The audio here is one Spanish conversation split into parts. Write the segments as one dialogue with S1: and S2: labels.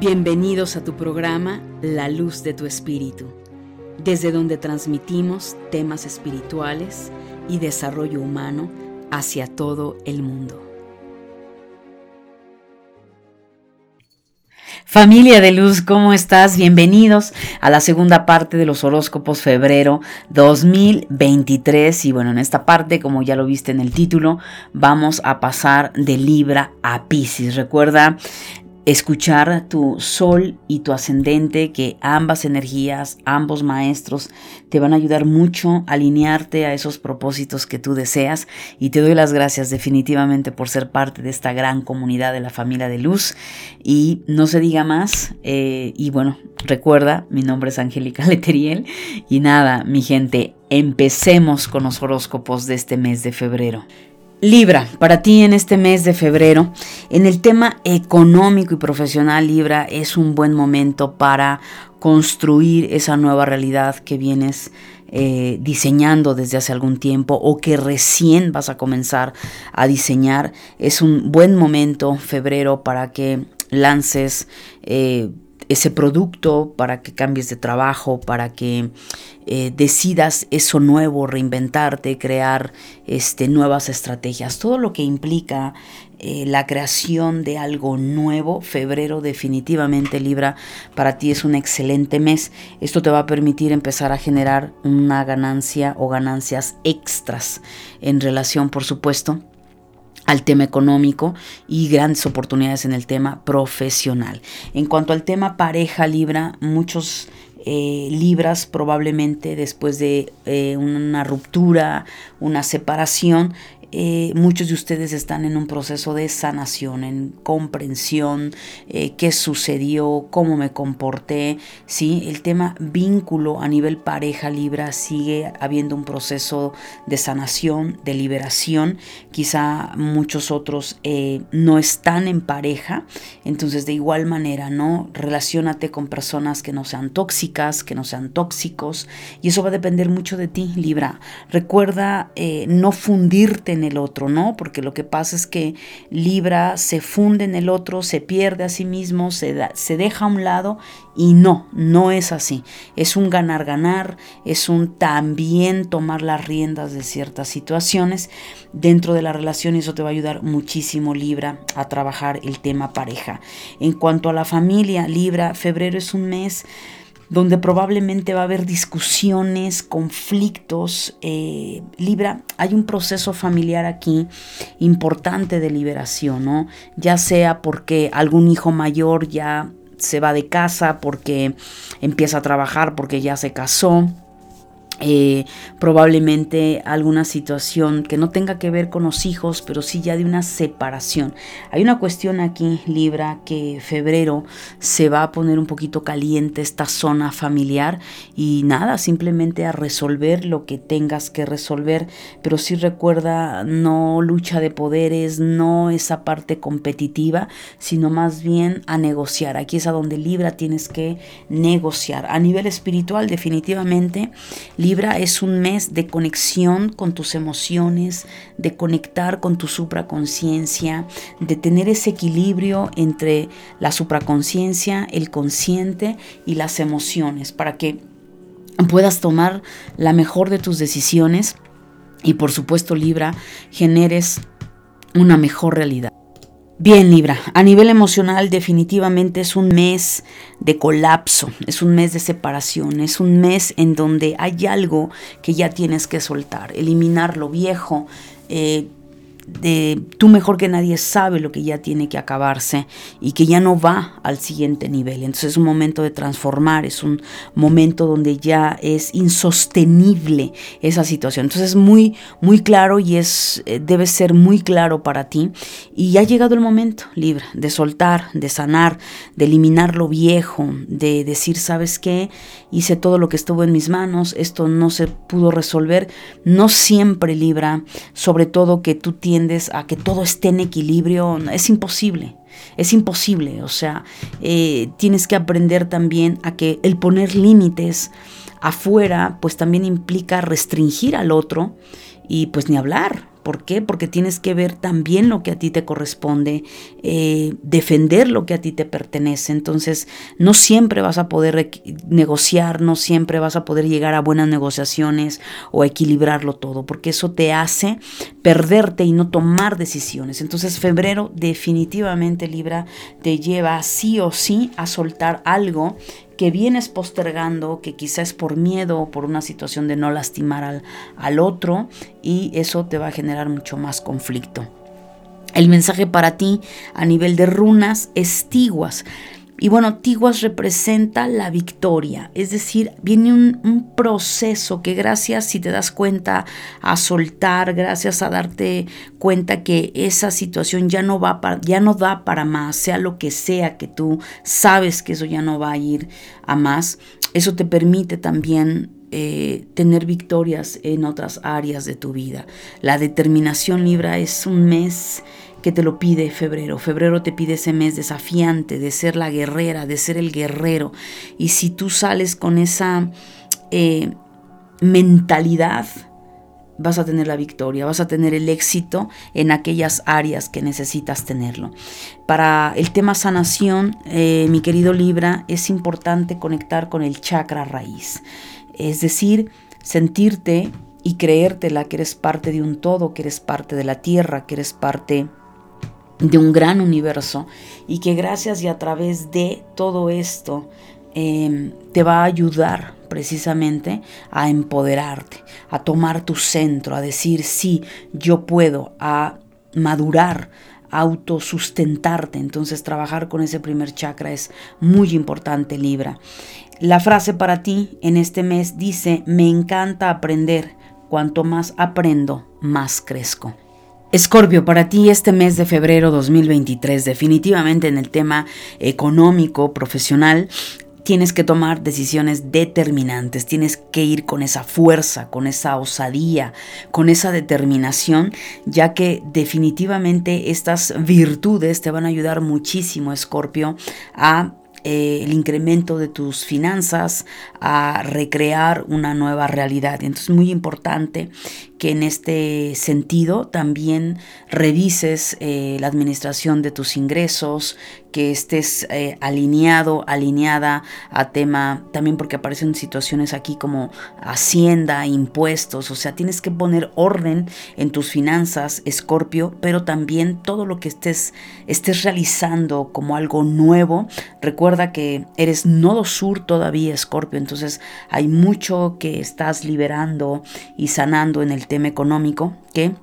S1: Bienvenidos a tu programa La Luz de tu Espíritu, desde donde transmitimos temas espirituales y desarrollo humano hacia todo el mundo. Familia de luz, ¿cómo estás? Bienvenidos a la segunda parte de los horóscopos febrero 2023. Y bueno, en esta parte, como ya lo viste en el título, vamos a pasar de Libra a Pisces. Recuerda escuchar tu sol y tu ascendente, que ambas energías, ambos maestros te van a ayudar mucho a alinearte a esos propósitos que tú deseas. Y te doy las gracias definitivamente por ser parte de esta gran comunidad de la familia de luz. Y no se diga más. Eh, y bueno, recuerda, mi nombre es Angélica Leteriel. Y nada, mi gente, empecemos con los horóscopos de este mes de febrero. Libra, para ti en este mes de febrero, en el tema económico y profesional, Libra, es un buen momento para construir esa nueva realidad que vienes eh, diseñando desde hace algún tiempo o que recién vas a comenzar a diseñar. Es un buen momento, febrero, para que lances eh, ese producto, para que cambies de trabajo, para que eh, decidas eso nuevo, reinventarte, crear este, nuevas estrategias. Todo lo que implica eh, la creación de algo nuevo, febrero definitivamente Libra, para ti es un excelente mes. Esto te va a permitir empezar a generar una ganancia o ganancias extras en relación, por supuesto, al tema económico y grandes oportunidades en el tema profesional. En cuanto al tema pareja Libra, muchos eh, libras probablemente después de eh, una ruptura, una separación, eh, muchos de ustedes están en un proceso de sanación, en comprensión, eh, qué sucedió, cómo me comporté, ¿sí? El tema vínculo a nivel pareja Libra sigue habiendo un proceso de sanación, de liberación, quizá muchos otros eh, no están en pareja, entonces de igual manera, ¿no? Relaciónate con personas que no sean tóxicas, que no sean tóxicos, y eso va a depender mucho de ti, Libra. Recuerda no fundirte en el otro, ¿no? Porque lo que pasa es que Libra se funde en el otro, se pierde a sí mismo, se, se deja a un lado y no, no es así. Es un ganar-ganar, es un también tomar las riendas de ciertas situaciones dentro de la relación y eso te va a ayudar muchísimo Libra a trabajar el tema pareja. En cuanto a la familia, Libra, febrero es un mes donde probablemente va a haber discusiones, conflictos. Eh, Libra, hay un proceso familiar aquí importante de liberación, ¿no? Ya sea porque algún hijo mayor ya se va de casa, porque empieza a trabajar, porque ya se casó eh, probablemente alguna situación que no tenga que ver con los hijos, pero sí ya de una separación. Hay una cuestión aquí, Libra, que febrero se va a poner un poquito caliente esta zona familiar y nada, simplemente a resolver lo que tengas que resolver, pero sí recuerda no lucha de poderes, no esa parte competitiva, sino más bien a negociar. Aquí es a donde Libra tienes que negociar. A nivel espiritual, definitivamente, Libra es un mes de conexión con tus emociones, de conectar con tu supraconciencia, de tener ese equilibrio entre la supraconciencia, el consciente y las emociones para que puedas tomar la mejor de tus decisiones y por supuesto Libra generes una mejor realidad. Bien, Libra, a nivel emocional definitivamente es un mes de colapso, es un mes de separación, es un mes en donde hay algo que ya tienes que soltar, eliminar lo viejo, eh, tú mejor que nadie sabe lo que ya tiene que acabarse y que ya no va al siguiente nivel. Entonces es un momento de transformar, es un momento donde ya es insostenible esa situación. Entonces es muy, muy claro y es, eh, debe ser muy claro para ti. Y ha llegado el momento, Libra, de soltar, de sanar, de eliminar lo viejo, de decir, ¿sabes qué? Hice todo lo que estuvo en mis manos, esto no se pudo resolver. No siempre, Libra, sobre todo que tú tienes a que todo esté en equilibrio, es imposible. Es imposible, o sea, eh, tienes que aprender también a que el poner límites afuera, pues también implica restringir al otro y pues ni hablar, ¿Por qué? Porque tienes que ver también lo que a ti te corresponde, eh, defender lo que a ti te pertenece. Entonces, no siempre vas a poder negociar, no siempre vas a poder llegar a buenas negociaciones o equilibrarlo todo, porque eso te hace perderte y no tomar decisiones. Entonces, febrero definitivamente Libra te lleva sí o sí a soltar algo que vienes postergando, que quizás por miedo o por una situación de no lastimar al, al otro y eso te va a generar mucho más conflicto. El mensaje para ti a nivel de runas es tiguas. Y bueno, Tiguas representa la victoria, es decir, viene un, proceso que gracias, si te das cuenta, a soltar, gracias a darte cuenta que esa situación ya no, va para, ya no da para más, sea lo que sea que tú sabes que eso ya no va a ir a más, eso te permite también eh, tener victorias en otras áreas de tu vida. La determinación Libra es un mes que te lo pide febrero. Febrero te pide ese mes desafiante de ser la guerrera, de ser el guerrero. Y si tú sales con esa eh, mentalidad, vas a tener la victoria, vas a tener el éxito en aquellas áreas que necesitas tenerlo. Para el tema sanación, eh, mi querido Libra, es importante conectar con el chakra raíz. Es decir, sentirte y creértela que eres parte de un todo, que eres parte de la tierra, que eres parte de un gran universo y que gracias y a través de todo esto em, te va a ayudar precisamente a empoderarte, a tomar tu centro, a decir sí, yo puedo, a madurar, autosustentarte. Entonces trabajar con ese primer chakra es muy importante, Libra. La frase para ti en este mes dice, me encanta aprender, cuanto más aprendo, más crezco. Escorpio, para ti este mes de febrero 2023, definitivamente en el tema económico, profesional, tienes que tomar decisiones determinantes, tienes que ir con esa fuerza, con esa osadía, con esa determinación, ya que definitivamente estas virtudes te van a ayudar muchísimo, Escorpio, a eh, el incremento de tus finanzas, a recrear una nueva realidad. Entonces es muy importante que en este sentido también revises eh, la administración de tus ingresos, que estés eh, alineado, alineada a tema, también porque aparecen situaciones aquí como hacienda, impuestos, o sea, tienes que poner orden en tus finanzas, Escorpio, pero también todo lo que estés, estés realizando como algo nuevo, recuerda que eres nodo sur todavía, Escorpio, entonces hay mucho que estás liberando y sanando en el tema económico que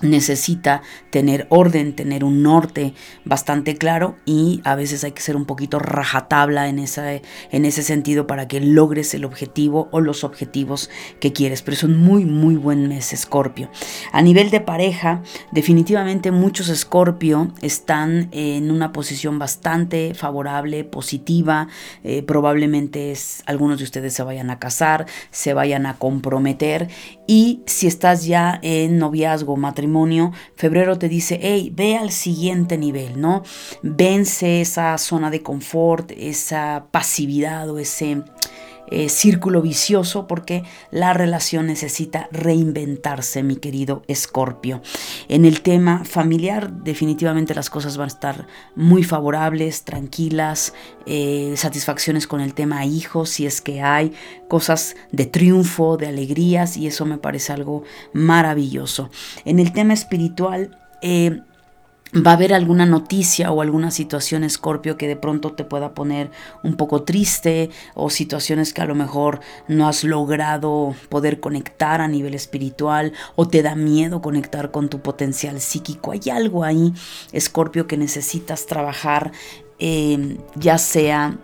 S1: necesita tener orden, tener un norte bastante claro y a veces hay que ser un poquito rajatabla en, esa, en ese sentido para que logres el objetivo o los objetivos que quieres. Pero es un muy, muy buen mes, Escorpio. A nivel de pareja, definitivamente muchos Escorpio están en una posición bastante favorable, positiva. Eh, probablemente es, algunos de ustedes se vayan a casar, se vayan a comprometer y si estás ya en noviazgo, matrimonio, febrero te dice, hey, ve al siguiente nivel, ¿no? Vence esa zona de confort, esa pasividad o ese eh, círculo vicioso porque la relación necesita reinventarse, mi querido Escorpio. En el tema familiar, definitivamente las cosas van a estar muy favorables, tranquilas, eh, satisfacciones con el tema hijos, si es que hay cosas de triunfo, de alegrías, y eso me parece algo maravilloso. En el tema espiritual, eh, va a haber alguna noticia o alguna situación, Escorpio, que de pronto te pueda poner un poco triste o situaciones que a lo mejor no has logrado poder conectar a nivel espiritual o te da miedo conectar con tu potencial psíquico. Hay algo ahí, Escorpio, que necesitas trabajar, eh, ya sea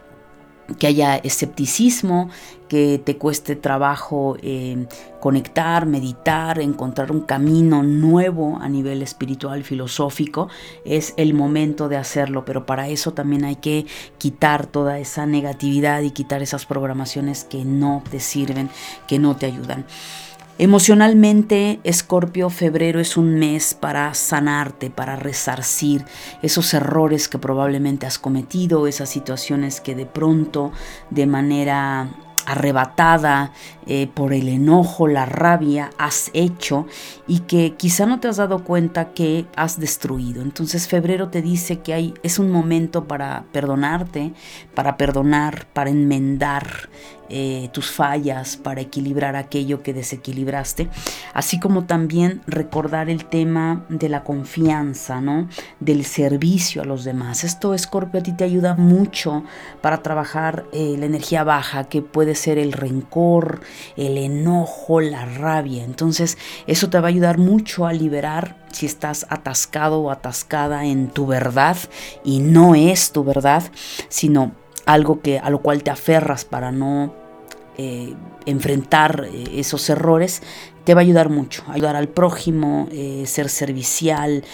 S1: que haya escepticismo, que te cueste trabajo eh, conectar, meditar, encontrar un camino nuevo a nivel espiritual, filosófico, es el momento de hacerlo, pero para eso también hay que quitar toda esa negatividad y quitar esas programaciones que no te sirven, que no te ayudan. Emocionalmente, Escorpio, febrero es un mes para sanarte, para resarcir esos errores que probablemente has cometido, esas situaciones que de pronto, de manera arrebatada eh, por el enojo, la rabia, has hecho y que quizá no te has dado cuenta que has destruido. Entonces febrero te dice que hay, es un momento para perdonarte, para perdonar, para enmendar eh, tus fallas, para equilibrar aquello que desequilibraste, así como también recordar el tema de la confianza, ¿no? Del servicio a los demás. Esto, Escorpio, a ti te ayuda mucho para trabajar eh, la energía baja, que puede ser el rencor, el enojo, la rabia. Entonces, eso te va a ayudar mucho a liberar si estás atascado o atascada en tu verdad y no es tu verdad, sino algo que, a lo cual te aferras para no eh, enfrentar eh, esos errores, te va a ayudar mucho. Ayudar al prójimo, eh, ser servicial,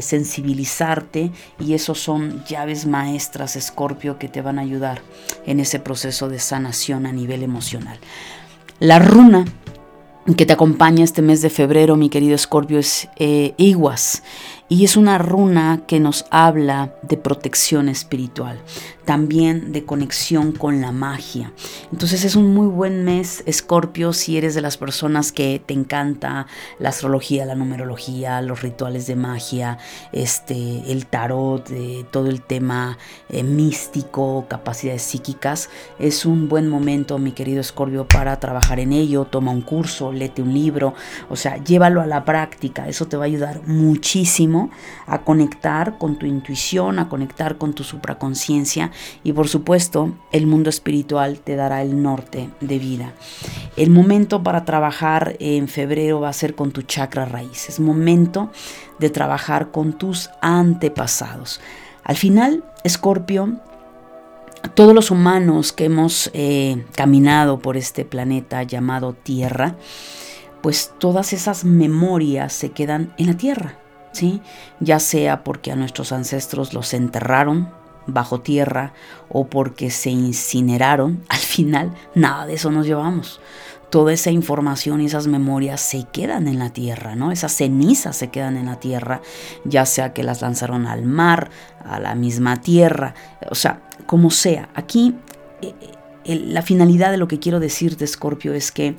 S1: sensibilizarte. Y esos son llaves maestras, Escorpio, que te van a ayudar en ese proceso de sanación a nivel emocional. La runa que te acompaña este mes de febrero, mi querido Escorpio, es Iguas. Y es una runa que nos habla de protección espiritual, también de conexión con la magia. Entonces es un muy buen mes, Escorpio, si eres de las personas que te encanta la astrología, la numerología, los rituales de magia, este, el tarot, eh, todo el tema eh, místico, capacidades psíquicas. Es un buen momento, mi querido Escorpio, para trabajar en ello. Toma un curso, léete un libro, o sea, llévalo a la práctica. Eso te va a ayudar muchísimo a conectar con tu intuición, a conectar con tu supraconciencia y por supuesto el mundo espiritual te dará el norte de vida. El momento para trabajar en febrero va a ser con tu chakra raíz, es momento de trabajar con tus antepasados. Al final, Escorpio, todos los humanos que hemos eh, caminado por este planeta llamado Tierra, pues todas esas memorias se quedan en la Tierra. ¿Sí? Ya sea porque a nuestros ancestros los enterraron bajo tierra o porque se incineraron, al final nada de eso nos llevamos. Toda esa información y esas memorias se quedan en la tierra, ¿no? Esas cenizas se quedan en la tierra, ya sea que las lanzaron al mar, a la misma tierra, o sea, como sea. Aquí eh, eh, la finalidad de lo que quiero decirte, Scorpio, es que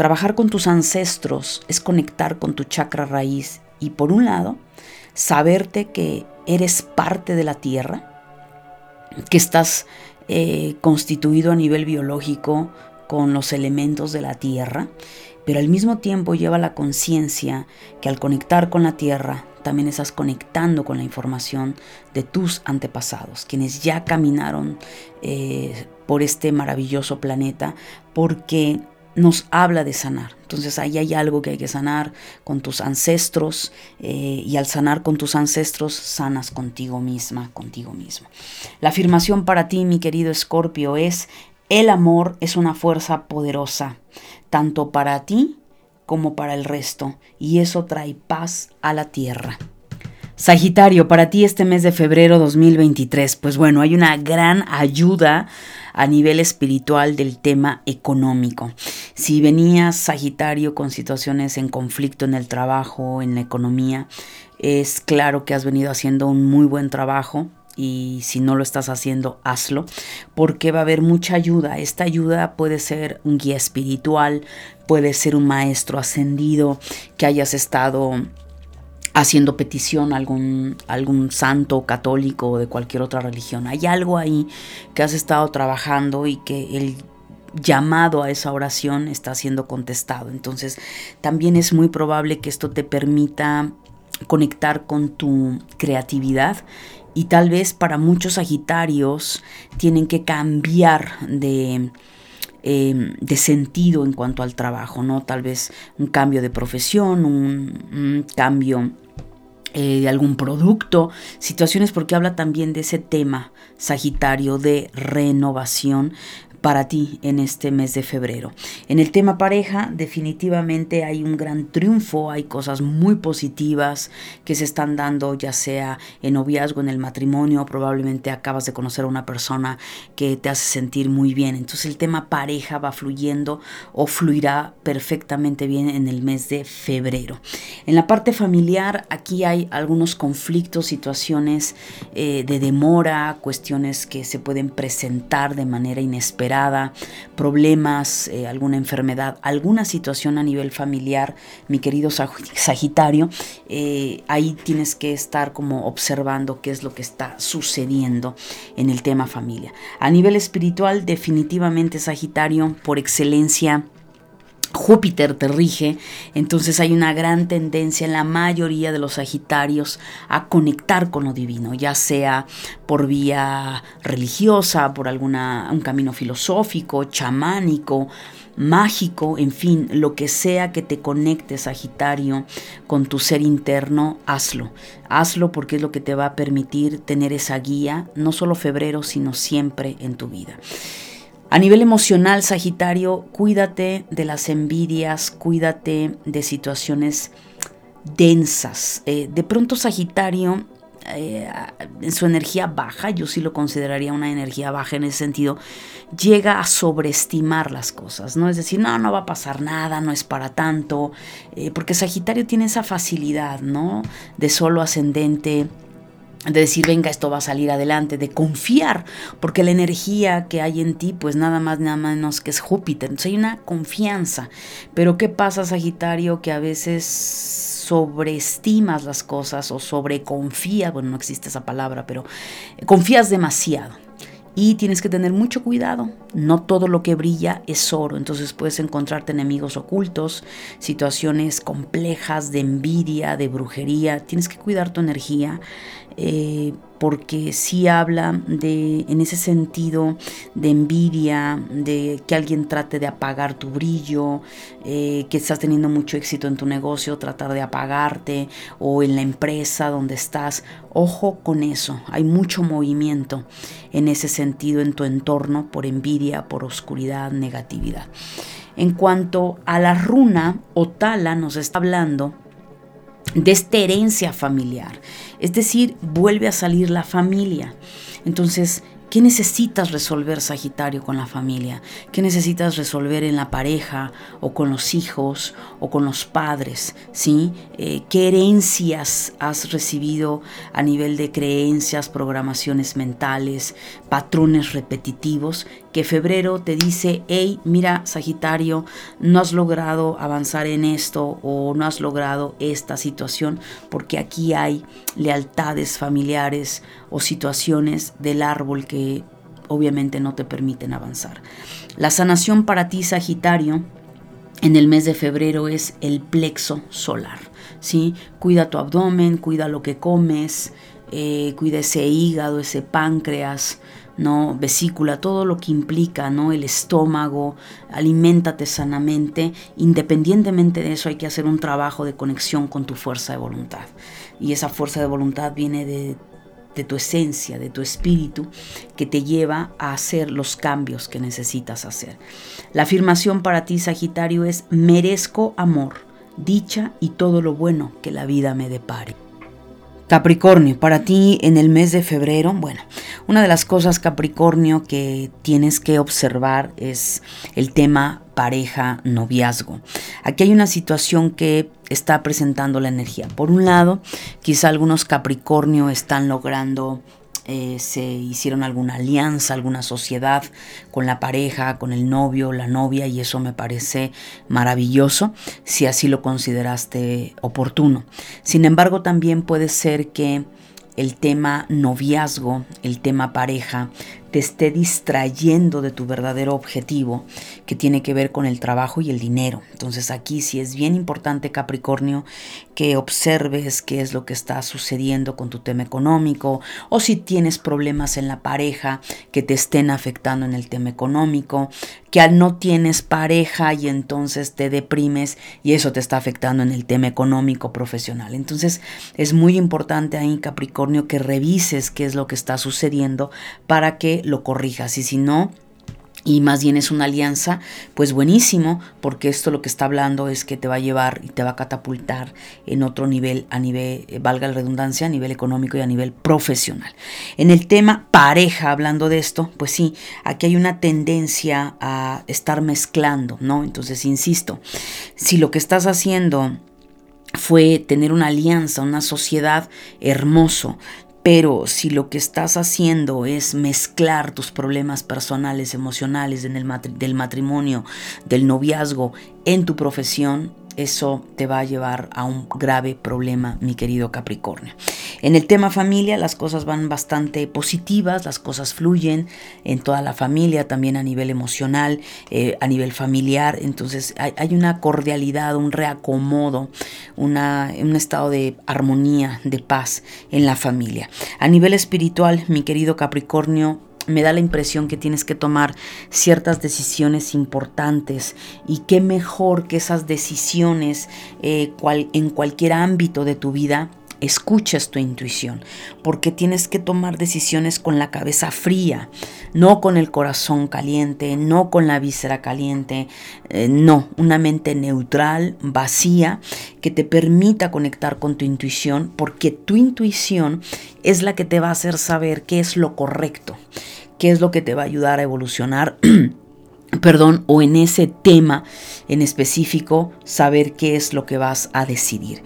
S1: trabajar con tus ancestros es conectar con tu chakra raíz y por un lado, saberte que eres parte de la tierra, que estás eh, constituido a nivel biológico con los elementos de la tierra, pero al mismo tiempo lleva la conciencia que al conectar con la tierra también estás conectando con la información de tus antepasados, quienes ya caminaron eh, por este maravilloso planeta, porque nos habla de sanar. Entonces ahí hay algo que hay que sanar con tus ancestros eh, y al sanar con tus ancestros sanas contigo misma, contigo mismo. La afirmación para ti, mi querido Escorpio, es el amor es una fuerza poderosa, tanto para ti como para el resto, y eso trae paz a la tierra. Sagitario, para ti este mes de febrero 2023, pues bueno, hay una gran ayuda a nivel espiritual del tema económico. Si venías Sagitario con situaciones en conflicto en el trabajo, en la economía, es claro que has venido haciendo un muy buen trabajo, y si no lo estás haciendo, hazlo, porque va a haber mucha ayuda. Esta ayuda puede ser un guía espiritual, puede ser un maestro ascendido que hayas estado haciendo petición a algún, algún santo católico o de cualquier otra religión. Hay algo ahí que has estado trabajando y que el llamado a esa oración está siendo contestado. Entonces también es muy probable que esto te permita conectar con tu creatividad y tal vez para muchos sagitarios tienen que cambiar de Em, de sentido en cuanto al trabajo, ¿no? Tal vez un cambio de profesión, un, cambio eh, de algún producto, situaciones porque habla también de ese tema Sagitario de renovación, para ti en este mes de febrero. En el tema pareja, definitivamente hay un gran triunfo, hay cosas muy positivas que se están dando, ya sea en noviazgo, en el matrimonio, probablemente acabas de conocer a una persona que te hace sentir muy bien. Entonces el tema pareja va fluyendo o fluirá perfectamente bien en el mes de febrero. En la parte familiar, aquí hay algunos conflictos, situaciones eh, de demora, cuestiones que se pueden presentar de manera inesperada problemas, eh, alguna enfermedad, alguna situación a nivel familiar, mi querido Sagitario, eh, ahí tienes que estar como observando qué es lo que está sucediendo en el tema familia. A nivel espiritual, definitivamente Sagitario, por excelencia, Júpiter te rige, entonces hay una gran tendencia en la mayoría de los Sagitarios a conectar con lo divino, ya sea por vía religiosa, por alguna un camino filosófico, chamánico, mágico, en fin, lo que sea que te conecte Sagitario con tu ser interno, hazlo. Hazlo porque es lo que te va a permitir tener esa guía, no solo febrero, sino siempre en tu vida. A nivel emocional, Sagitario, cuídate de las envidias, cuídate de situaciones densas. Eh, de pronto, Sagitario, eh, en su energía baja, yo sí lo consideraría una energía baja en ese sentido, llega a sobreestimar las cosas, ¿no? Es decir, no, no va a pasar nada, no es para tanto, eh, porque Sagitario tiene esa facilidad, ¿no? De solo ascendente de decir, venga, esto va a salir adelante, de confiar, porque la energía que hay en ti, pues nada más, nada menos que es Júpiter. Entonces hay una confianza. Pero ¿qué pasa, Sagitario? Que a veces sobreestimas las cosas o sobreconfías, bueno, no existe esa palabra, pero confías demasiado. Y tienes que tener mucho cuidado. No todo lo que brilla es oro. Entonces puedes encontrarte enemigos ocultos, situaciones complejas de envidia, de brujería. Tienes que cuidar tu energía. Eh, porque sí habla de, en ese sentido, de envidia, de que alguien trate de apagar tu brillo, eh, que estás teniendo mucho éxito en tu negocio, tratar de apagarte, o en la empresa donde estás. Ojo con eso, hay mucho movimiento en ese sentido en tu entorno por envidia, por oscuridad, negatividad. En cuanto a la runa, Otala nos está hablando de esta herencia familiar. Es decir, vuelve a salir la familia. Entonces, ¿Qué necesitas resolver, Sagitario, con la familia? ¿Qué necesitas resolver en la pareja o con los hijos o con los padres? ¿sí? Eh, ¿Qué herencias has recibido a nivel de creencias, programaciones mentales, patrones repetitivos? Que febrero te dice, hey, mira, Sagitario, no has logrado avanzar en esto o no has logrado esta situación porque aquí hay lealtades familiares o situaciones del árbol que obviamente no te permiten avanzar. La sanación para ti, Sagitario, en el mes de febrero es el plexo solar. ¿sí? Cuida tu abdomen, cuida lo que comes, eh, cuida ese hígado, ese páncreas, ¿no? vesícula, todo lo que implica ¿no? el estómago, aliméntate sanamente. Independientemente de eso hay que hacer un trabajo de conexión con tu fuerza de voluntad. Y esa fuerza de voluntad viene de de tu esencia, de tu espíritu, que te lleva a hacer los cambios que necesitas hacer. La afirmación para ti, Sagitario, es merezco amor, dicha y todo lo bueno que la vida me depare. Capricornio, para ti en el mes de febrero, bueno, una de las cosas Capricornio que tienes que observar es el tema pareja, noviazgo. Aquí hay una situación que está presentando la energía. Por un lado, quizá algunos Capricornio están logrando eh, se hicieron alguna alianza, alguna sociedad con la pareja, con el novio, la novia, y eso me parece maravilloso si así lo consideraste oportuno. Sin embargo, también puede ser que el tema noviazgo, el tema pareja, te esté distrayendo de tu verdadero objetivo, que tiene que ver con el trabajo y el dinero. Entonces aquí sí es bien importante, Capricornio, que observes qué es lo que está sucediendo con tu tema económico o si tienes problemas en la pareja que te estén afectando en el tema económico, que al no tienes pareja y entonces te deprimes y eso te está afectando en el tema económico profesional. Entonces es muy importante ahí, Capricornio, que revises qué es lo que está sucediendo para que lo corrijas y si no, y más bien es una alianza, pues buenísimo, porque esto lo que está hablando es que te va a llevar y te va a catapultar en otro nivel, a nivel, eh, valga la redundancia, a nivel económico y a nivel profesional. En el tema pareja, hablando de esto, pues sí, aquí hay una tendencia a estar mezclando, ¿no? Entonces, insisto, si lo que estás haciendo fue tener una alianza, una sociedad hermoso, Pero si lo que estás haciendo es mezclar tus problemas personales, emocionales del matrimonio, del noviazgo, en tu profesión, eso te va a llevar a un grave problema, mi querido Capricornio. En el tema familia, las cosas van bastante positivas, las cosas fluyen en toda la familia, también a nivel emocional, eh, a nivel familiar. Entonces hay, una cordialidad, un reacomodo, una, un estado de armonía, de paz en la familia. A nivel espiritual, mi querido Capricornio, me da la impresión que tienes que tomar ciertas decisiones importantes y qué mejor que esas decisiones eh, en cualquier ámbito de tu vida escuches tu intuición, porque tienes que tomar decisiones con la cabeza fría, no con el corazón caliente, no con la víscera caliente, eh, no, una mente neutral, vacía, que te permita conectar con tu intuición, porque tu intuición es la que te va a hacer saber qué es lo correcto qué es lo que te va a ayudar a evolucionar. perdón, o en ese tema en específico, saber qué es lo que vas a decidir.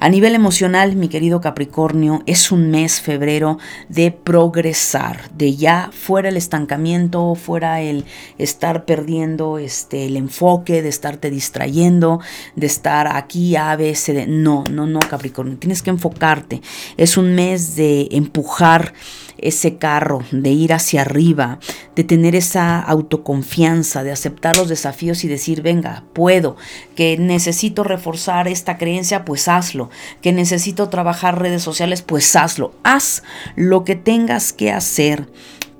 S1: A nivel emocional, mi querido Capricornio, es un mes febrero de progresar, de ya fuera el estancamiento, fuera el estar perdiendo este, el enfoque, de estarte distrayendo, de estar aquí a veces. No, no, no, Capricornio, tienes que enfocarte. Es un mes de empujar ese carro, de ir hacia arriba, de tener esa autoconfianza, de aceptar los desafíos y decir, venga, puedo, que necesito reforzar esta creencia, pues hazlo, que necesito trabajar redes sociales, pues hazlo, haz lo que tengas que hacer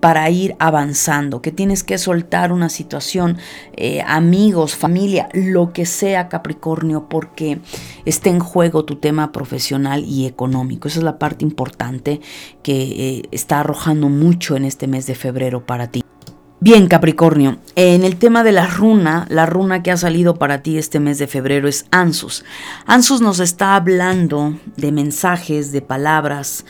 S1: para ir avanzando, que tienes que soltar una situación, eh, amigos, familia, lo que sea Capricornio, porque está en juego tu tema profesional y económico. Esa es la parte importante que eh, está arrojando mucho en este mes de febrero para ti. Bien, Capricornio, en el tema de la runa, la runa que ha salido para ti este mes de febrero es Ansus. Ansus nos está hablando de mensajes, de palabras,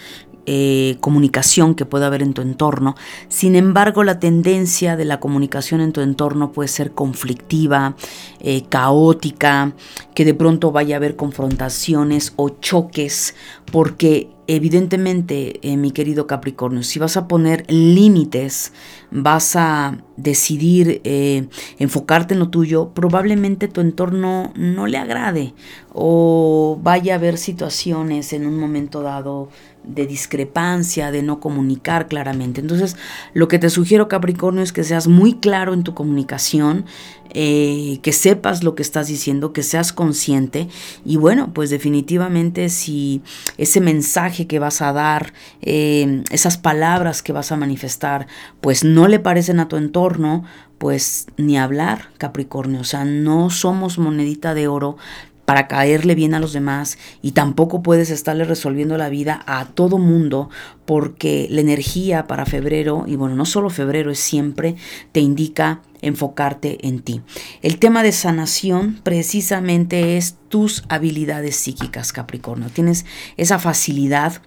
S1: eh, comunicación que puede haber en tu entorno. Sin embargo, la tendencia de la comunicación en tu entorno puede ser conflictiva, eh, caótica, que de pronto vaya a haber confrontaciones o choques, porque evidentemente, eh, mi querido Capricornio, si vas a poner límites, vas a decidir enfocarte en lo tuyo, probablemente tu entorno no le agrade o vaya a haber situaciones en un momento dado de discrepancia, de no comunicar claramente. Entonces, lo que te sugiero, Capricornio, es que seas muy claro en tu comunicación, eh, que sepas lo que estás diciendo, que seas consciente y bueno, pues definitivamente si ese mensaje que vas a dar, eh, esas palabras que vas a manifestar, pues no le parecen a tu entorno, pues ni hablar, Capricornio. O sea, no somos monedita de oro para caerle bien a los demás y tampoco puedes estarle resolviendo la vida a todo mundo porque la energía para febrero, y bueno, no solo febrero, es siempre, te indica enfocarte en ti. El tema de sanación precisamente es tus habilidades psíquicas, Capricornio. Tienes esa facilidad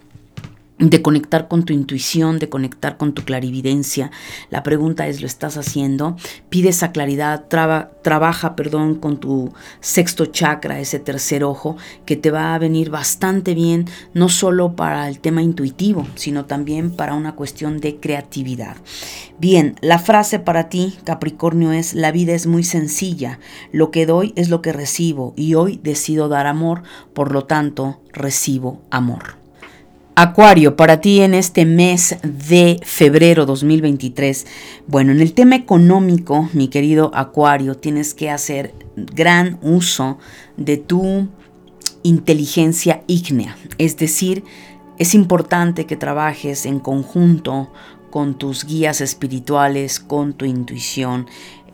S1: de conectar con tu intuición, de conectar con tu clarividencia. La pregunta es, ¿lo estás haciendo? Pide esa claridad, trabaja, perdón, con tu sexto chakra, ese tercer ojo, que te va a venir bastante bien, no solo para el tema intuitivo, sino también para una cuestión de creatividad. Bien, la frase para ti, Capricornio, es, la vida es muy sencilla, lo que doy es lo que recibo y hoy decido dar amor, por lo tanto, recibo amor. Acuario, para ti en este mes de febrero 2023, bueno, en el tema económico, mi querido Acuario, tienes que hacer gran uso de tu inteligencia ígnea, es decir, es importante que trabajes en conjunto con tus guías espirituales, con tu intuición,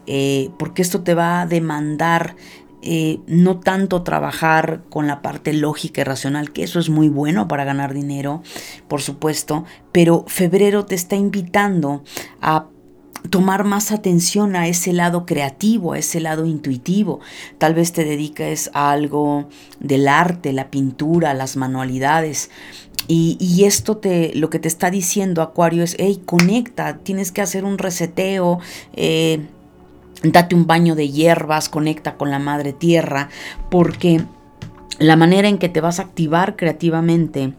S1: eh, porque esto te va a demandar eh, no tanto trabajar con la parte lógica y racional, que eso es muy bueno para ganar dinero, por supuesto, pero febrero te está invitando a tomar más atención a ese lado creativo, a ese lado intuitivo. Tal vez te dediques a algo del arte, la pintura, las manualidades. Y, esto te, lo que te está diciendo Acuario es, hey, conecta, tienes que hacer un reseteo, eh, date un baño de hierbas, conecta con la madre tierra, porque la manera en que te vas a activar creativamente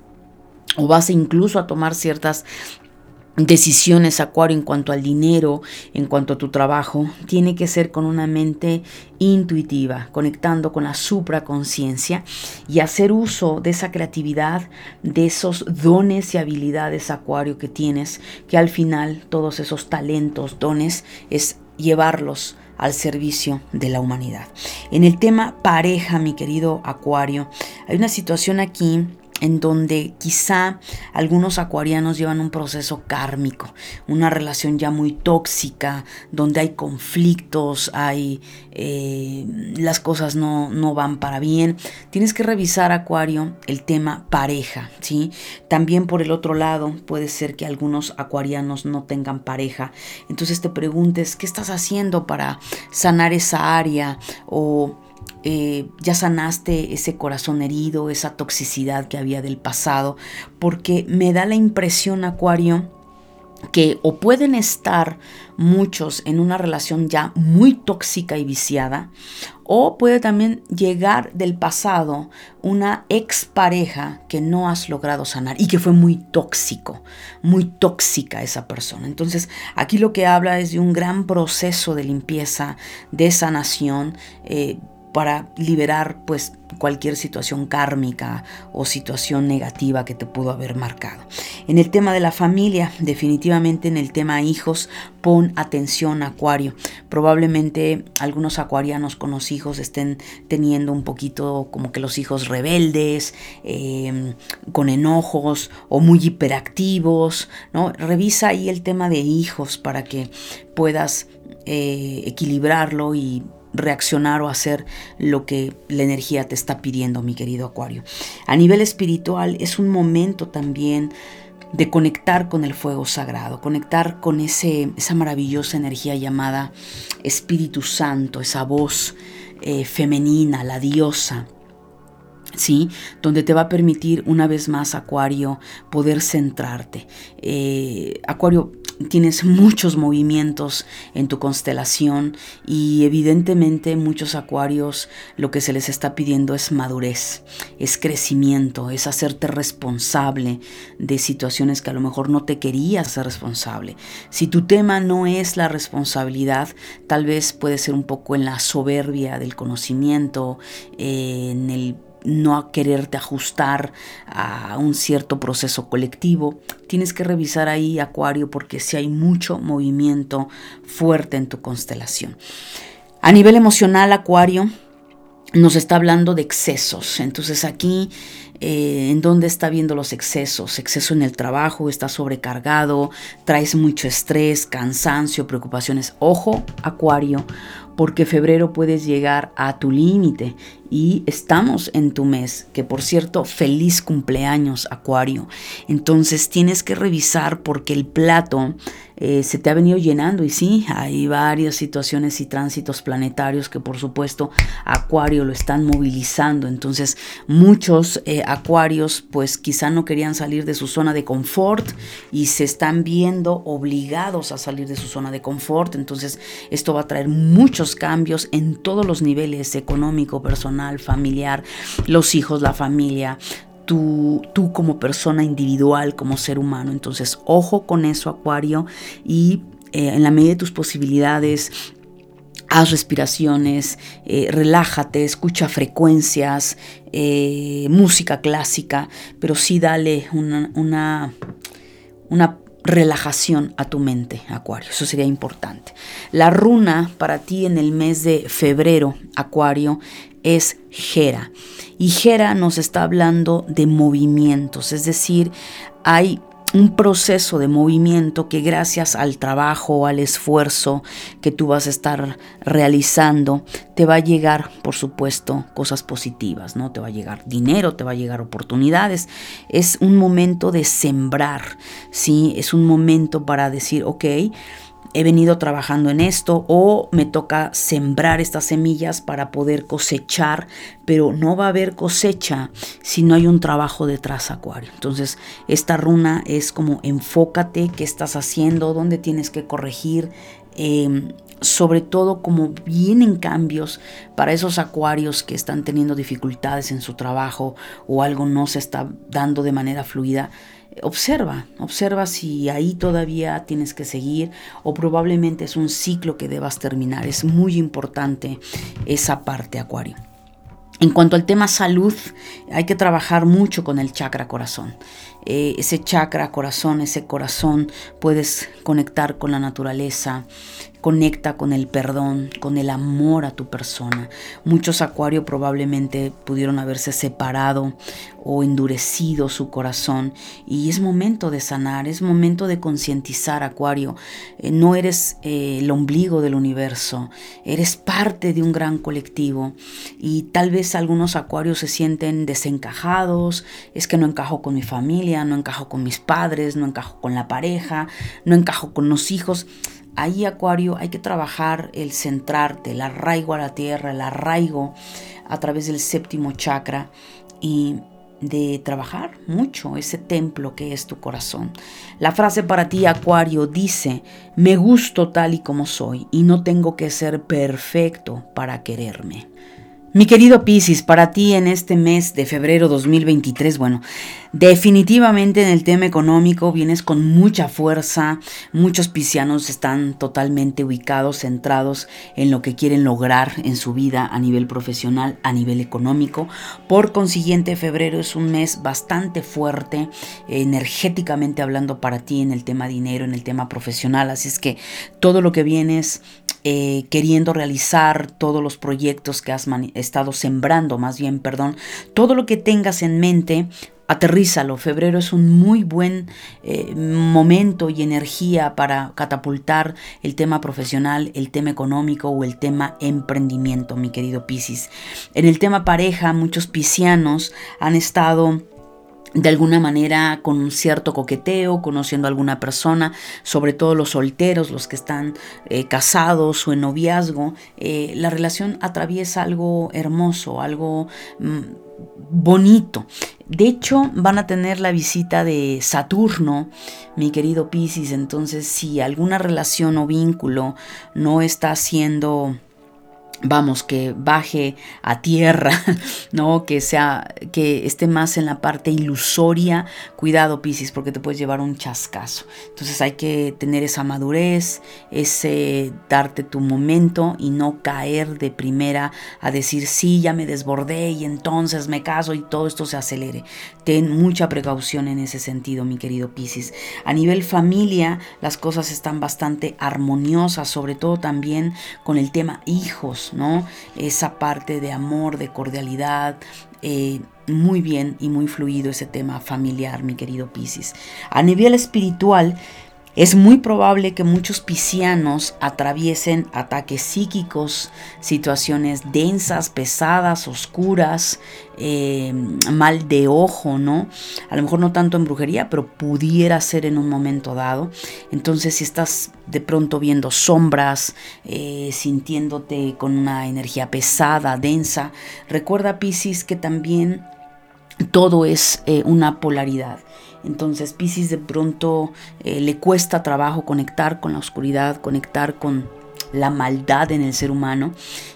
S1: o vas incluso a tomar ciertas decisiones, Acuario, en cuanto al dinero, en cuanto a tu trabajo, tiene que ser con una mente intuitiva, conectando con la supraconciencia y hacer uso de esa creatividad, de esos dones y habilidades, Acuario, que tienes, que al final todos esos talentos, dones, es llevarlos al servicio de la humanidad. En el tema pareja, mi querido Acuario, hay una situación aquí en donde quizá algunos acuarianos llevan un proceso kármico, una relación ya muy tóxica, donde hay conflictos, hay eh, las cosas no, no, van para bien. Tienes que revisar, Acuario, el tema pareja, ¿sí? También por el otro lado, puede ser que algunos acuarianos no tengan pareja. Entonces te preguntes, ¿qué estás haciendo para sanar esa área? O eh, ya sanaste ese corazón herido, esa toxicidad que había del pasado, porque me da la impresión, Acuario, que o pueden estar muchos en una relación ya muy tóxica y viciada, o puede también llegar del pasado una expareja que no has logrado sanar y que fue muy tóxico, muy tóxica esa persona. Entonces aquí lo que habla es de un gran proceso de limpieza, de sanación. Eh, para liberar pues cualquier situación kármica o situación negativa que te pudo haber marcado. En el tema de la familia, definitivamente en el tema hijos, pon atención acuario. Probablemente algunos acuarianos con los hijos estén teniendo un poquito como que los hijos rebeldes, em, con enojos o muy hiperactivos, ¿no? Revisa ahí el tema de hijos para que puedas eh, equilibrarlo y reaccionar o hacer lo que la energía te está pidiendo, mi querido Acuario. A nivel espiritual es un momento también de conectar con el fuego sagrado, conectar con ese, esa maravillosa energía llamada Espíritu Santo, esa voz eh, femenina, la diosa. ¿sí? Donde te va a permitir una vez más, Acuario, poder centrarte. Eh, Acuario, tienes muchos movimientos en tu constelación y evidentemente muchos acuarios lo que se les está pidiendo es madurez, es crecimiento, es hacerte responsable de situaciones que a lo mejor no te querías ser responsable. Si tu tema no es la responsabilidad, tal vez puede ser un poco en la soberbia del conocimiento, en el no a quererte ajustar a un cierto proceso colectivo. Tienes que revisar ahí, Acuario, porque si hay mucho movimiento fuerte en tu constelación. A nivel emocional, Acuario, nos está hablando de excesos. Entonces aquí, eh, ¿en dónde está viendo los excesos? Exceso en el trabajo, está sobrecargado, traes mucho estrés, cansancio, preocupaciones. Ojo, Acuario, porque febrero puedes llegar a tu límite y estamos en tu mes, que por cierto, feliz cumpleaños Acuario. Entonces tienes que revisar porque el plato eh, se te ha venido llenando y sí, hay varias situaciones y tránsitos planetarios que por supuesto Acuario lo están movilizando. Entonces muchos eh, Acuarios pues quizá no querían salir de su zona de confort y se están viendo obligados a salir de su zona de confort. Entonces esto va a traer muchos cambios en todos los niveles, económico, personal, familiar, los hijos, la familia, tú, tú como persona individual, como ser humano. Entonces, ojo con eso, Acuario, y eh, en la medida de tus posibilidades, haz respiraciones, eh, relájate, escucha frecuencias, eh, música clásica, pero sí dale una, una, una relajación a tu mente, Acuario. Eso sería importante. La runa para ti en el mes de febrero, Acuario, es Gera. Y Gera nos está hablando de movimientos, es decir, hay un proceso de movimiento que gracias al trabajo, al esfuerzo que tú vas a estar realizando, te va a llegar, por supuesto, cosas positivas, ¿no? Te va a llegar dinero, te va a llegar oportunidades. Es un momento de sembrar, ¿sí? Es un momento para decir, ok, he venido trabajando en esto o me toca sembrar estas semillas para poder cosechar, pero no va a haber cosecha si no hay un trabajo detrás, Acuario. Entonces, esta runa es como enfócate, qué estás haciendo, dónde tienes que corregir, Em, sobre todo como vienen cambios para esos acuarios que están teniendo dificultades en su trabajo o algo no se está dando de manera fluida, observa, observa si ahí todavía tienes que seguir o probablemente es un ciclo que debas terminar. Es muy importante esa parte, Acuario. En cuanto al tema salud, hay que trabajar mucho con el chakra corazón. Eh, ese chakra corazón, ese corazón, puedes conectar con la naturaleza, Conecta con el perdón, con el amor a tu persona. Muchos acuarios probablemente pudieron haberse separado o endurecido su corazón y es momento de sanar, es momento de concientizar acuario. Eh, no eres eh, el ombligo del universo, eres parte de un gran colectivo y tal vez algunos acuarios se sienten desencajados, es que no encajo con mi familia, no encajo con mis padres, no encajo con la pareja, no encajo con los hijos. Ahí, Acuario, hay que trabajar el centrarte, el arraigo a la tierra, el arraigo a través del séptimo chakra y de trabajar mucho ese templo que es tu corazón. La frase para ti, Acuario, dice, me gusto tal y como soy y no tengo que ser perfecto para quererme. Mi querido Piscis, para ti en este mes de febrero 2023, bueno, definitivamente en el tema económico vienes con mucha fuerza, muchos piscianos están totalmente ubicados, centrados en lo que quieren lograr en su vida a nivel profesional, a nivel económico. Por consiguiente, febrero es un mes bastante fuerte, energéticamente hablando para ti en el tema dinero, en el tema profesional, así es que todo lo que vienes eh, queriendo realizar todos los proyectos que has estado sembrando, más bien, perdón, todo lo que tengas en mente, aterrízalo. Febrero es un muy buen eh, momento y energía para catapultar el tema profesional, el tema económico o el tema emprendimiento, mi querido Piscis. En el tema pareja, muchos piscianos han estado de alguna manera con un cierto coqueteo, conociendo a alguna persona, sobre todo los solteros, los que están eh, casados o en noviazgo, eh, la relación atraviesa algo hermoso, algo mm, bonito. De hecho, van a tener la visita de Saturno, mi querido Piscis, entonces si alguna relación o vínculo no está siendo vamos, que baje a tierra, ¿no? Que sea, que esté más en la parte ilusoria. Cuidado, Piscis, porque te puedes llevar un chascazo. Entonces hay que tener esa madurez, ese darte tu momento y no caer de primera a decir, sí, ya me desbordé y entonces me caso y todo esto se acelere. Ten mucha precaución en ese sentido, mi querido Piscis. A nivel familia, las cosas están bastante armoniosas, sobre todo también con el tema hijos. ¿No? Esa parte de amor, de cordialidad, eh, muy bien y muy fluido ese tema familiar, mi querido Piscis. A nivel espiritual, es muy probable que muchos piscianos atraviesen ataques psíquicos, situaciones densas, pesadas, oscuras, eh, mal de ojo, ¿no? A lo mejor no tanto en brujería, pero pudiera ser en un momento dado. Entonces, si estás de pronto viendo sombras, eh, sintiéndote con una energía pesada, densa, recuerda, Piscis, que también todo es eh, una polaridad. Entonces Pisces de pronto eh, le cuesta trabajo conectar con la oscuridad, conectar con la maldad en el ser humano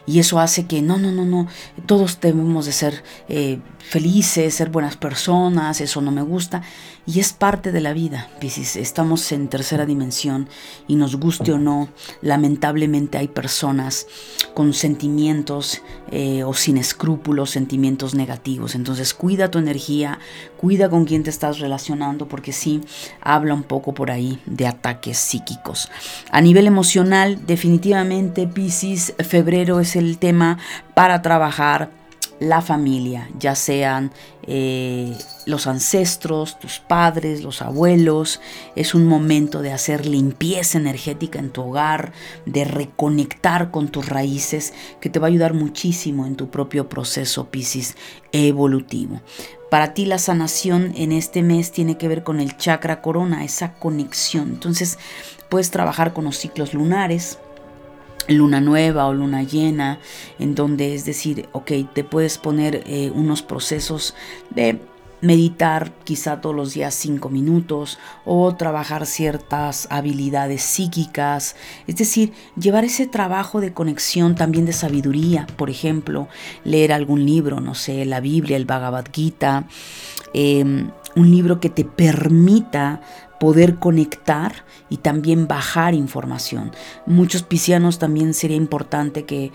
S1: y eso hace que no, no, no, no, todos debemos de ser eh, felices, ser buenas personas, eso no me gusta. Y es parte de la vida, Piscis, estamos en tercera dimensión y nos guste o no, lamentablemente hay personas con sentimientos eh, o sin escrúpulos, sentimientos negativos, entonces cuida tu energía, cuida con quién te estás relacionando porque sí habla un poco por ahí de ataques psíquicos. A nivel emocional, definitivamente Piscis, febrero es el tema para trabajar la familia, ya sean eh, los ancestros, tus padres, los abuelos. Es un momento de hacer limpieza energética en tu hogar, de reconectar con tus raíces, que te va a ayudar muchísimo en tu propio proceso Piscis evolutivo. Para ti la sanación en este mes tiene que ver con el chakra corona, esa conexión. Entonces puedes trabajar con los ciclos lunares, luna nueva o luna llena, en donde es decir, ok, te puedes poner eh, unos procesos de meditar quizá todos los días cinco minutos o trabajar ciertas habilidades psíquicas, es decir, llevar ese trabajo de conexión también de sabiduría, por ejemplo, leer algún libro, no sé, la Biblia, el Bhagavad Gita, em, un libro que te permita poder conectar y también bajar información. Muchos piscianos también sería importante que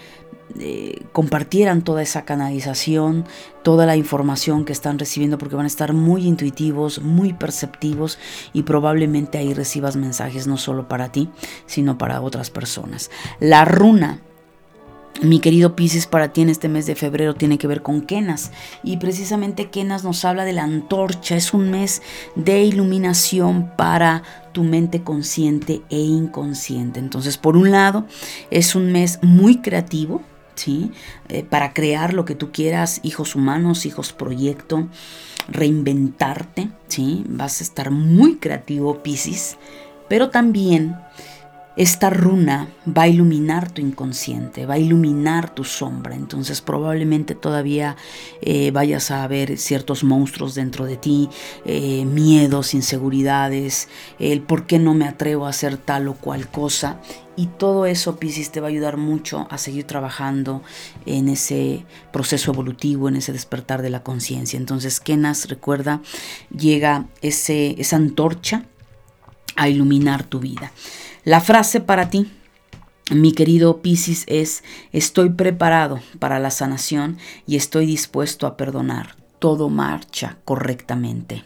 S1: eh, compartieran toda esa canalización, toda la información que están recibiendo, porque van a estar muy intuitivos, muy perceptivos y probablemente ahí recibas mensajes no solo para ti, sino para otras personas. La runa mi querido Pisces, para ti en este mes de febrero tiene que ver con Kenas. Y precisamente Kenas nos habla de la antorcha. Es un mes de iluminación para tu mente consciente e inconsciente. Entonces, por un lado, es un mes muy creativo, ¿sí? Eh, para crear lo que tú quieras, hijos humanos, hijos proyecto, reinventarte, ¿sí? Vas a estar muy creativo, Pisces, pero también esta runa va a iluminar tu inconsciente, va a iluminar tu sombra. Entonces probablemente todavía eh, vayas a ver ciertos monstruos dentro de ti, eh, miedos, inseguridades, el por qué no me atrevo a hacer tal o cual cosa. Y todo eso, Pisces, te va a ayudar mucho a seguir trabajando en ese proceso evolutivo, en ese despertar de la conciencia. Entonces, Kenas, recuerda, llega ese, esa antorcha a iluminar tu vida. La frase para ti, mi querido Piscis, es, estoy preparado para la sanación y estoy dispuesto a perdonar. Todo marcha correctamente.